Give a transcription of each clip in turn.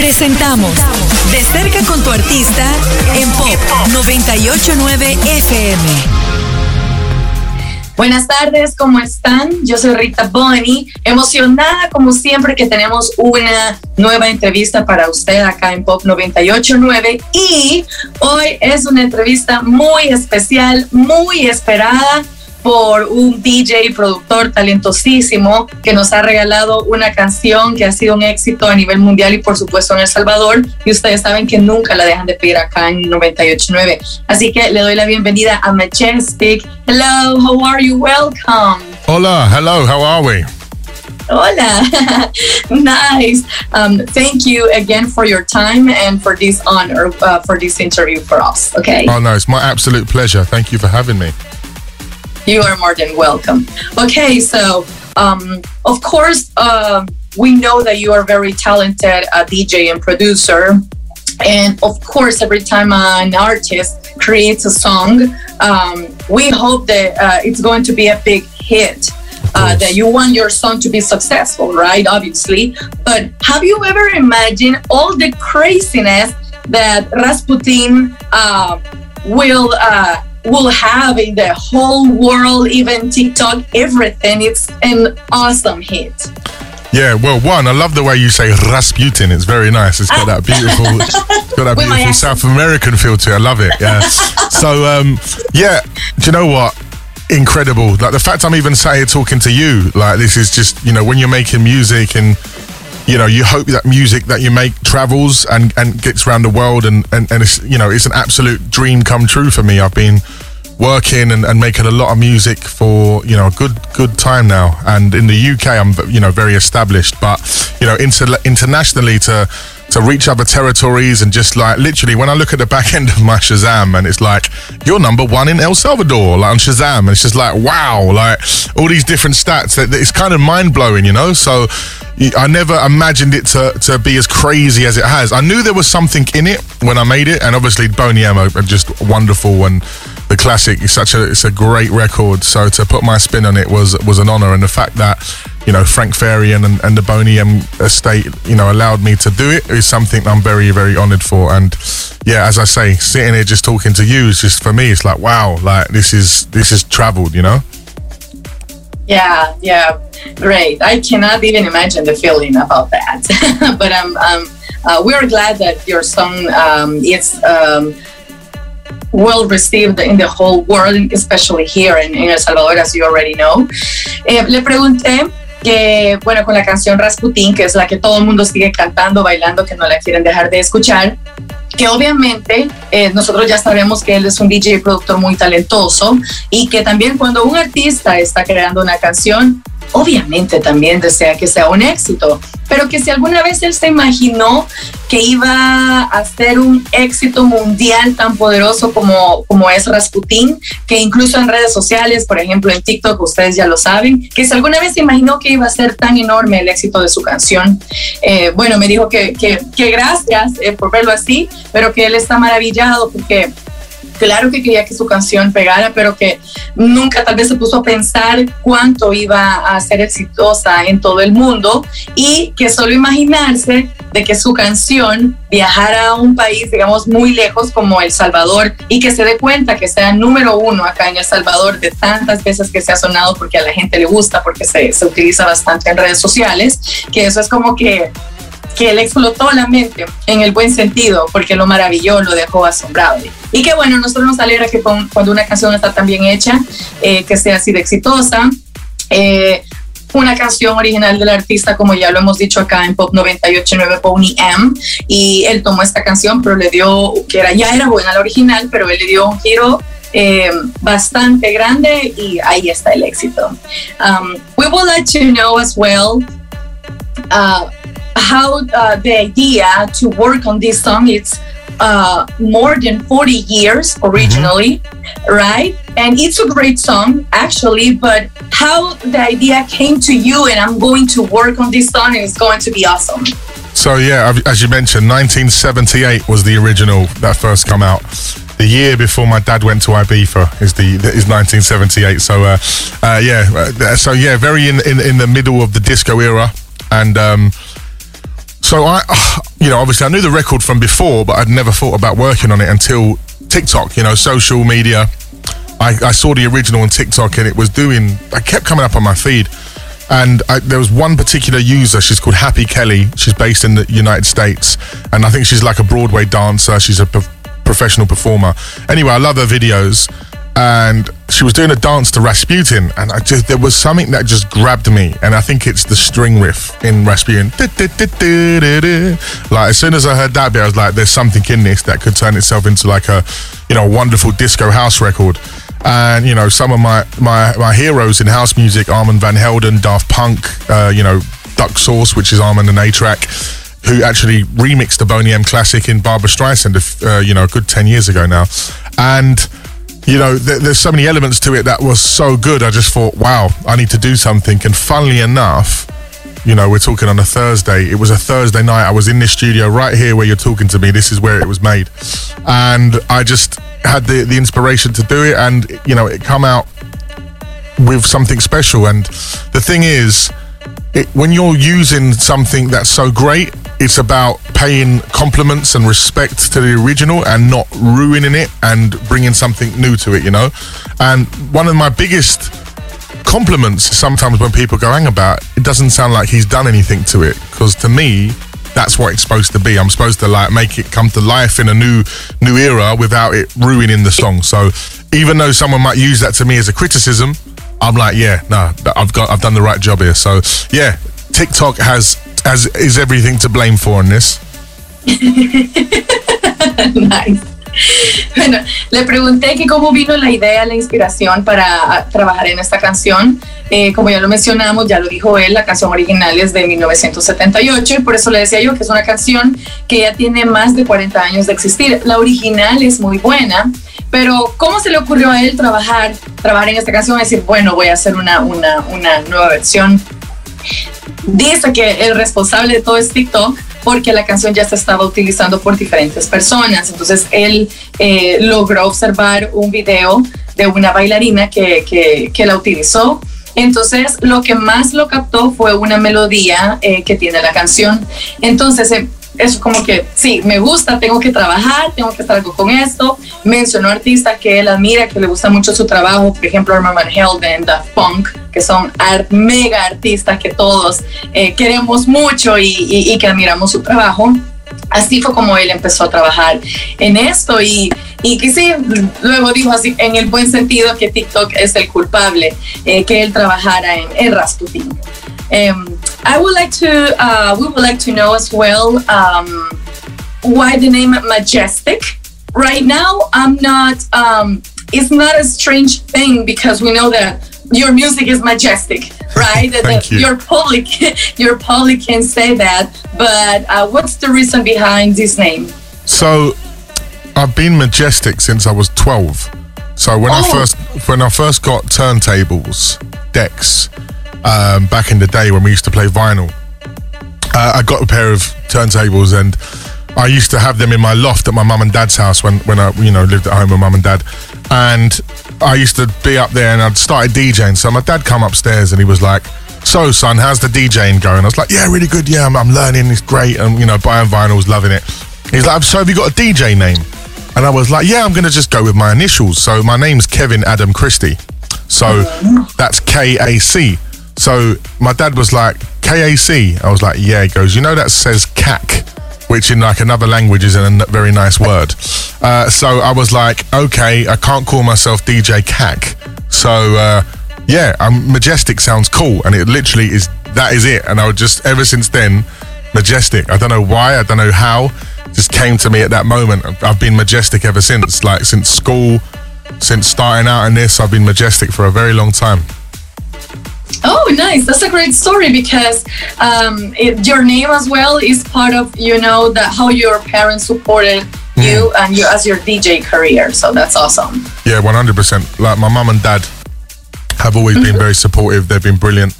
Presentamos De cerca con tu artista en Pop 989 FM. Buenas tardes, ¿cómo están? Yo soy Rita Bonnie, emocionada como siempre que tenemos una nueva entrevista para usted acá en Pop 989 y hoy es una entrevista muy especial, muy esperada por un DJ productor talentosísimo que nos ha regalado una canción que ha sido un éxito a nivel mundial y por supuesto en El Salvador y ustedes saben que nunca la dejan de pedir acá en 989. Así que le doy la bienvenida a Majestic. Hello, how are you? Welcome. Hola, hello, how are we? Hola, nice. Um, thank you again for your time and for this honor, uh, for this interview for us. Okay. Oh no, it's my absolute pleasure. Thank you for having me. You are more than welcome. Okay, so um, of course, uh, we know that you are very talented uh, DJ and producer. And of course, every time an artist creates a song, um, we hope that uh, it's going to be a big hit. Uh, that you want your song to be successful, right? Obviously. But have you ever imagined all the craziness that Rasputin uh, will uh, will have in the whole world, even TikTok, everything. It's an awesome hit. Yeah, well, one, I love the way you say Rasputin. It's very nice. It's got that beautiful, got that beautiful. South American feel to it. I love it. Yeah. so, um, yeah, do you know what? Incredible. Like the fact I'm even sat here talking to you, like this is just, you know, when you're making music and you know, you hope that music that you make travels and, and gets around the world and, and, and it's you know, it's an absolute dream come true for me. I've been working and, and making a lot of music for you know a good good time now and in the UK I'm you know very established but you know inter- internationally to to reach other territories and just like literally when I look at the back end of my Shazam and it's like you're number one in El Salvador like on Shazam. And it's just like wow like all these different stats that it's kind of mind blowing you know? So I never imagined it to, to be as crazy as it has. I knew there was something in it when I made it and obviously Boney M are uh, just wonderful and the classic is such a it's a great record. So to put my spin on it was was an honor. And the fact that you know Frank Farian and, and the Boney M estate you know allowed me to do it is something I'm very very honored for and yeah as I say sitting here just talking to you is just for me it's like wow like this is this is traveled you know Yeah, yeah, great. I cannot even imagine the feeling about that. but um, um, uh, we're glad that your song um, is um, well received in the whole world, especially here in, in El Salvador, as you already know. Eh, le pregunté que, bueno, con la canción Rasputin, que es la que todo el mundo sigue cantando, bailando, que no la quieren dejar de escuchar, que obviamente eh, nosotros ya sabemos que él es un DJ productor muy talentoso y que también cuando un artista está creando una canción, obviamente también desea que sea un éxito, pero que si alguna vez él se imaginó que iba a ser un éxito mundial tan poderoso como, como es Rasputin, que incluso en redes sociales, por ejemplo en TikTok, ustedes ya lo saben, que si alguna vez se imaginó que iba a ser tan enorme el éxito de su canción, eh, bueno, me dijo que, que, que gracias eh, por verlo así, pero que él está maravillado porque claro que quería que su canción pegara, pero que nunca tal vez se puso a pensar cuánto iba a ser exitosa en todo el mundo y que solo imaginarse de que su canción viajara a un país, digamos, muy lejos como El Salvador y que se dé cuenta que sea número uno acá en El Salvador de tantas veces que se ha sonado porque a la gente le gusta, porque se, se utiliza bastante en redes sociales, que eso es como que que le explotó la mente en el buen sentido, porque lo maravilló, lo dejó asombrado. Y que bueno, nosotros nos alegra que con- cuando una canción está tan bien hecha, eh, que sea así de exitosa. Eh, una canción original del artista, como ya lo hemos dicho acá en Pop 989, Pony M, y él tomó esta canción, pero le dio, que era, ya era buena la original, pero él le dio un giro eh, bastante grande y ahí está el éxito. Um, we would like to know as well uh, how uh, the idea to work on this song it's uh, more than 40 years originally right and it's a great song actually but how the idea came to you and i'm going to work on this song and it's going to be awesome So yeah, as you mentioned, 1978 was the original that first come out. The year before my dad went to Ibiza is the is 1978. So uh, uh, yeah, uh, so yeah, very in, in in the middle of the disco era, and um, so I, you know, obviously I knew the record from before, but I'd never thought about working on it until TikTok. You know, social media. I, I saw the original on TikTok, and it was doing. I kept coming up on my feed, and I, there was one particular user. She's called Happy Kelly. She's based in the United States, and I think she's like a Broadway dancer. She's a prof- professional performer. Anyway, I love her videos and she was doing a dance to Rasputin, and I just there was something that just grabbed me, and I think it's the string riff in Rasputin. Like as soon as I heard that bit, I was like, "There's something in this that could turn itself into like a, you know, wonderful disco house record." And you know, some of my my my heroes in house music: Armand Van Helden, Daft Punk, uh, you know, Duck Sauce, which is Armand and A-Trak who actually remixed the Boney M classic in Barbra Streisand, uh, you know, a good 10 years ago now. And you know, th- there's so many elements to it that was so good. I just thought, wow, I need to do something. And funnily enough, you know, we're talking on a Thursday. It was a Thursday night. I was in this studio right here where you're talking to me. This is where it was made. And I just had the, the inspiration to do it. And, you know, it come out with something special. And the thing is, it, when you're using something that's so great, it's about paying compliments and respect to the original and not ruining it and bringing something new to it, you know? And one of my biggest compliments sometimes when people go hang about, it doesn't sound like he's done anything to it. Because to me, that's what it's supposed to be. I'm supposed to like make it come to life in a new new era without it ruining the song. So even though someone might use that to me as a criticism, I'm like, yeah, no, I've got I've done the right job here. So yeah, TikTok has is everything to blame for in this. nice. Bueno, le pregunté que cómo vino la idea, la inspiración para trabajar en esta canción. Eh, como ya lo mencionamos, ya lo dijo él, la canción original es de 1978 y por eso le decía yo que es una canción que ya tiene más de 40 años de existir. La original es muy buena, pero ¿cómo se le ocurrió a él trabajar, trabajar en esta canción decir, bueno, voy a hacer una, una, una nueva versión? Dice que el responsable de todo es TikTok porque la canción ya se estaba utilizando por diferentes personas. Entonces él eh, logró observar un video de una bailarina que, que, que, la utilizó. Entonces lo que más lo captó fue una melodía eh, que tiene la canción. Entonces eh, eso como que, sí, me gusta, tengo que trabajar, tengo que estar algo con esto. Mencionó artistas que él admira, que le gusta mucho su trabajo, por ejemplo, Armand Van Helden, Daft Punk, que son mega artistas que todos eh, queremos mucho y, y, y que admiramos su trabajo así fue como él empezó a trabajar en esto y, y que sí, luego dijo así en el buen sentido que TikTok es el culpable eh, que él trabajara en, en Rasputin. Um, I would like to, uh, we would like to know as well um, why the name Majestic. Right now, I'm not, um, it's not a strange thing because we know that your music is majestic, right? Thank you. Your public, your public can say that, but uh, what's the reason behind this name? So, I've been majestic since I was 12. So when I Oh. first when I first got turntables, decks, um, back in the day when we used to play vinyl, uh, I got a pair of turntables and I used to have them in my loft at my mum and dad's house when, when I you know lived at home with mum and dad, and I used to be up there and I'd started DJing. So my dad come upstairs and he was like, "So son, how's the DJing going?" I was like, "Yeah, really good. Yeah, I'm, I'm learning. It's great. And you know, buying vinyls, loving it." He's like, "So have you got a DJ name?" And I was like, "Yeah, I'm gonna just go with my initials. So my name's Kevin Adam Christie. So that's K A C." So my dad was like, KAC. I was like, yeah. He goes, you know that says CAC, which in like another language is a n- very nice word. Uh, so I was like, okay, I can't call myself DJ CAC. So uh, yeah, um, Majestic sounds cool, and it literally is. That is it. And I would just ever since then, Majestic. I don't know why. I don't know how. Just came to me at that moment. I've- I've been Majestic ever since. Like since school, since starting out in this, I've been Majestic for a very long time. Oh, nice. That's a great story because um, it, your name as well is part of, you know, that how your parents supported you and you as your DJ career. So that's awesome. Yeah, one hundred percent. Like my mum and dad have always been very supportive. They've been brilliant.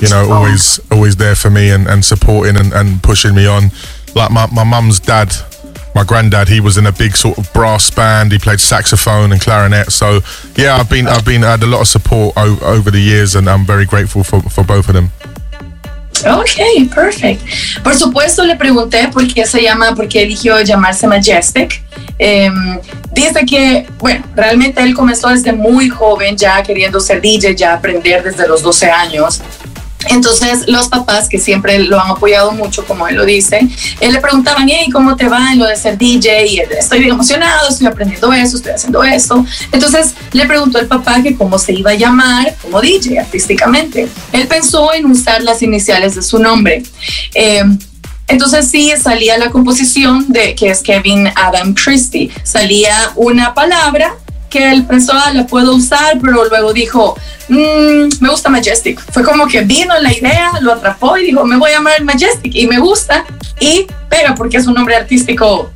You know, always always there for me and, and supporting and, and pushing me on. Like my, my mum's dad, my granddad, he was in a big sort of brass band. He played saxophone and clarinet. So yeah, I've been I've been had a lot of support o- over the years, and I'm very grateful for, for both of them. Ok, perfect. Por supuesto le pregunté por qué se llama, por qué eligió llamarse Majestic. Em, dice que, bueno, realmente él comenzó desde muy joven ya queriendo ser DJ, ya aprender desde los 12 años. Entonces los papás que siempre lo han apoyado mucho, como él lo dice, él le preguntaban, hey, ¿cómo te va en lo de ser DJ? Y él, estoy bien emocionado, estoy aprendiendo eso, estoy haciendo eso. Entonces le preguntó al papá que cómo se iba a llamar como DJ artísticamente. Él pensó en usar las iniciales de su nombre. Eh, entonces sí salía la composición de que es Kevin Adam Christie. Salía una palabra que pensó, ah, la puedo usar, pero luego dijo, mm, me gusta Majestic. Fue como que vino la idea, lo atrapó y dijo, me voy a llamar Majestic y me gusta y pega porque es un nombre artístico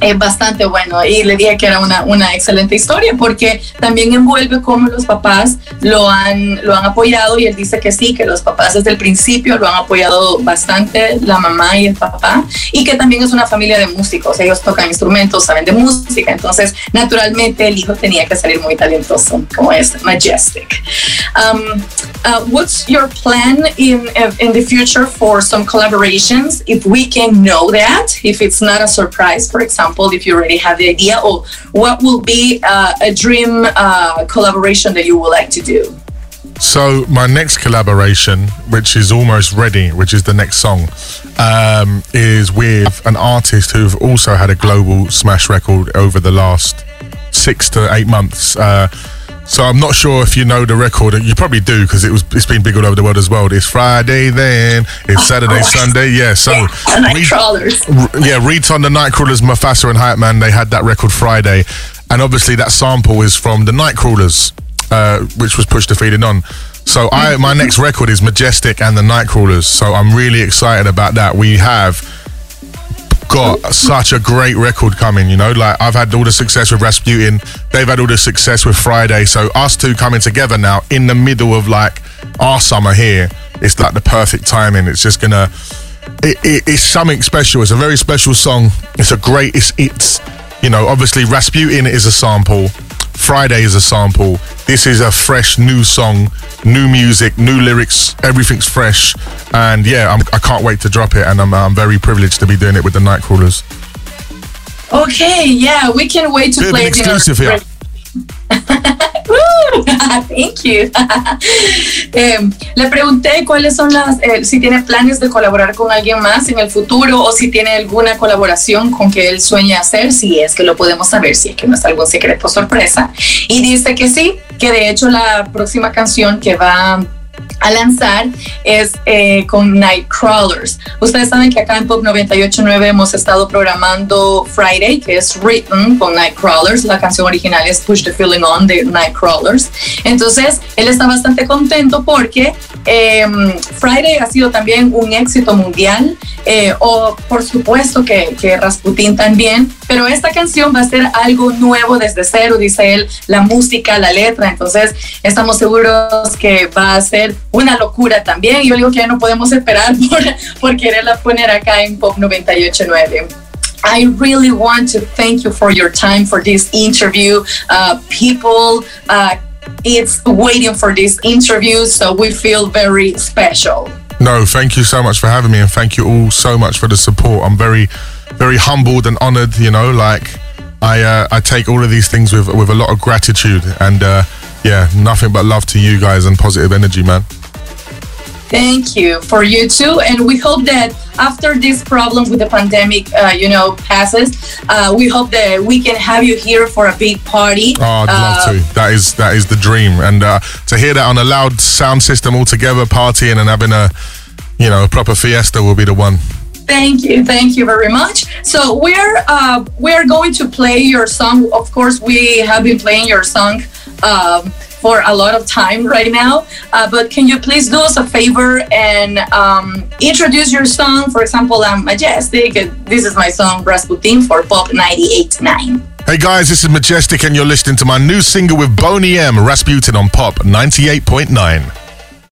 es bastante bueno y le dije que era una, una excelente historia porque también envuelve cómo los papás lo han, lo han apoyado y él dice que sí, que los papás desde el principio lo han apoyado bastante, la mamá y el papá, y que también es una familia de músicos, ellos tocan instrumentos, saben de música, entonces naturalmente el hijo tenía que salir muy talentoso, como es Majestic. Um, uh, what's your plan in, in the future for some collaborations, if we can know that, if it's not a surprise, for example? Example, if you already have the idea, or what will be uh, a dream uh, collaboration that you would like to do? So my next collaboration, which is almost ready, which is the next song, um, is with an artist who've also had a global smash record over the last six to eight months. Uh, so I'm not sure if you know the record. You probably do because it was it's been big all over the world as well. It's Friday then. It's Saturday, Sunday. Yeah. So yeah, Nightcrawlers. Re- yeah, Riton the Nightcrawlers, Mufasa and Hypeman. They had that record Friday, and obviously that sample is from the Nightcrawlers, uh, which was Push the Feeling On. So I my next record is Majestic and the Nightcrawlers. So I'm really excited about that. We have got such a great record coming, you know. Like I've had all the success with Rasputin, they've had all the success with Friday. So us two coming together now in the middle of like our summer here, it's like the perfect timing. It's just gonna it, it, it's something special. It's a very special song. It's a great it's it's you know, obviously Rasputin is a sample. Friday is a sample. This is a fresh new song, new music, new lyrics. Everything's fresh, and yeah, I'm, I can not wait to drop it. And I'm, I'm very privileged to be doing it with the Nightcrawlers. Okay, yeah, we can wait to Bit play an exclusive here. Thank you. eh, le pregunté cuáles son las, eh, si tiene planes de colaborar con alguien más en el futuro o si tiene alguna colaboración con que él sueña hacer, si es que lo podemos saber, si es que no es algún secreto sorpresa. Y dice que sí, que de hecho la próxima canción que va a lanzar es eh, con Nightcrawlers. Ustedes saben que acá en Pop 98.9 hemos estado programando Friday, que es Written con Nightcrawlers. La canción original es Push the Feeling On de Nightcrawlers. Entonces, él está bastante contento porque em, Friday ha sido también un éxito mundial. Eh, o por supuesto que, que Rasputin también, pero esta canción va a ser algo nuevo desde cero, dice él, la música, la letra, entonces estamos seguros que va a ser una locura también. Yo digo que no podemos esperar por, por quererla poner acá en Pop 98.9. I really want to thank you for your time for this interview. Uh, people, uh, it's waiting for this interview, so we feel very special. No, thank you so much for having me, and thank you all so much for the support. I'm very, very humbled and honored. You know, like I, uh, I take all of these things with with a lot of gratitude, and uh, yeah, nothing but love to you guys and positive energy, man. Thank you for you too, and we hope that after this problem with the pandemic, uh, you know, passes, uh, we hope that we can have you here for a big party. Oh, I'd love Uh, to. That is that is the dream, and uh, to hear that on a loud sound system all together, partying and having a, you know, a proper fiesta will be the one. Thank you, thank you very much. So we're uh, we're going to play your song. Of course, we have been playing your song um, for a lot of time right now. Uh, but can you please do us a favor and um, introduce your song? For example, I'm Majestic. This is my song Rasputin for Pop 98.9. Hey guys, this is Majestic, and you're listening to my new single with Boney M, Rasputin on Pop 98.9.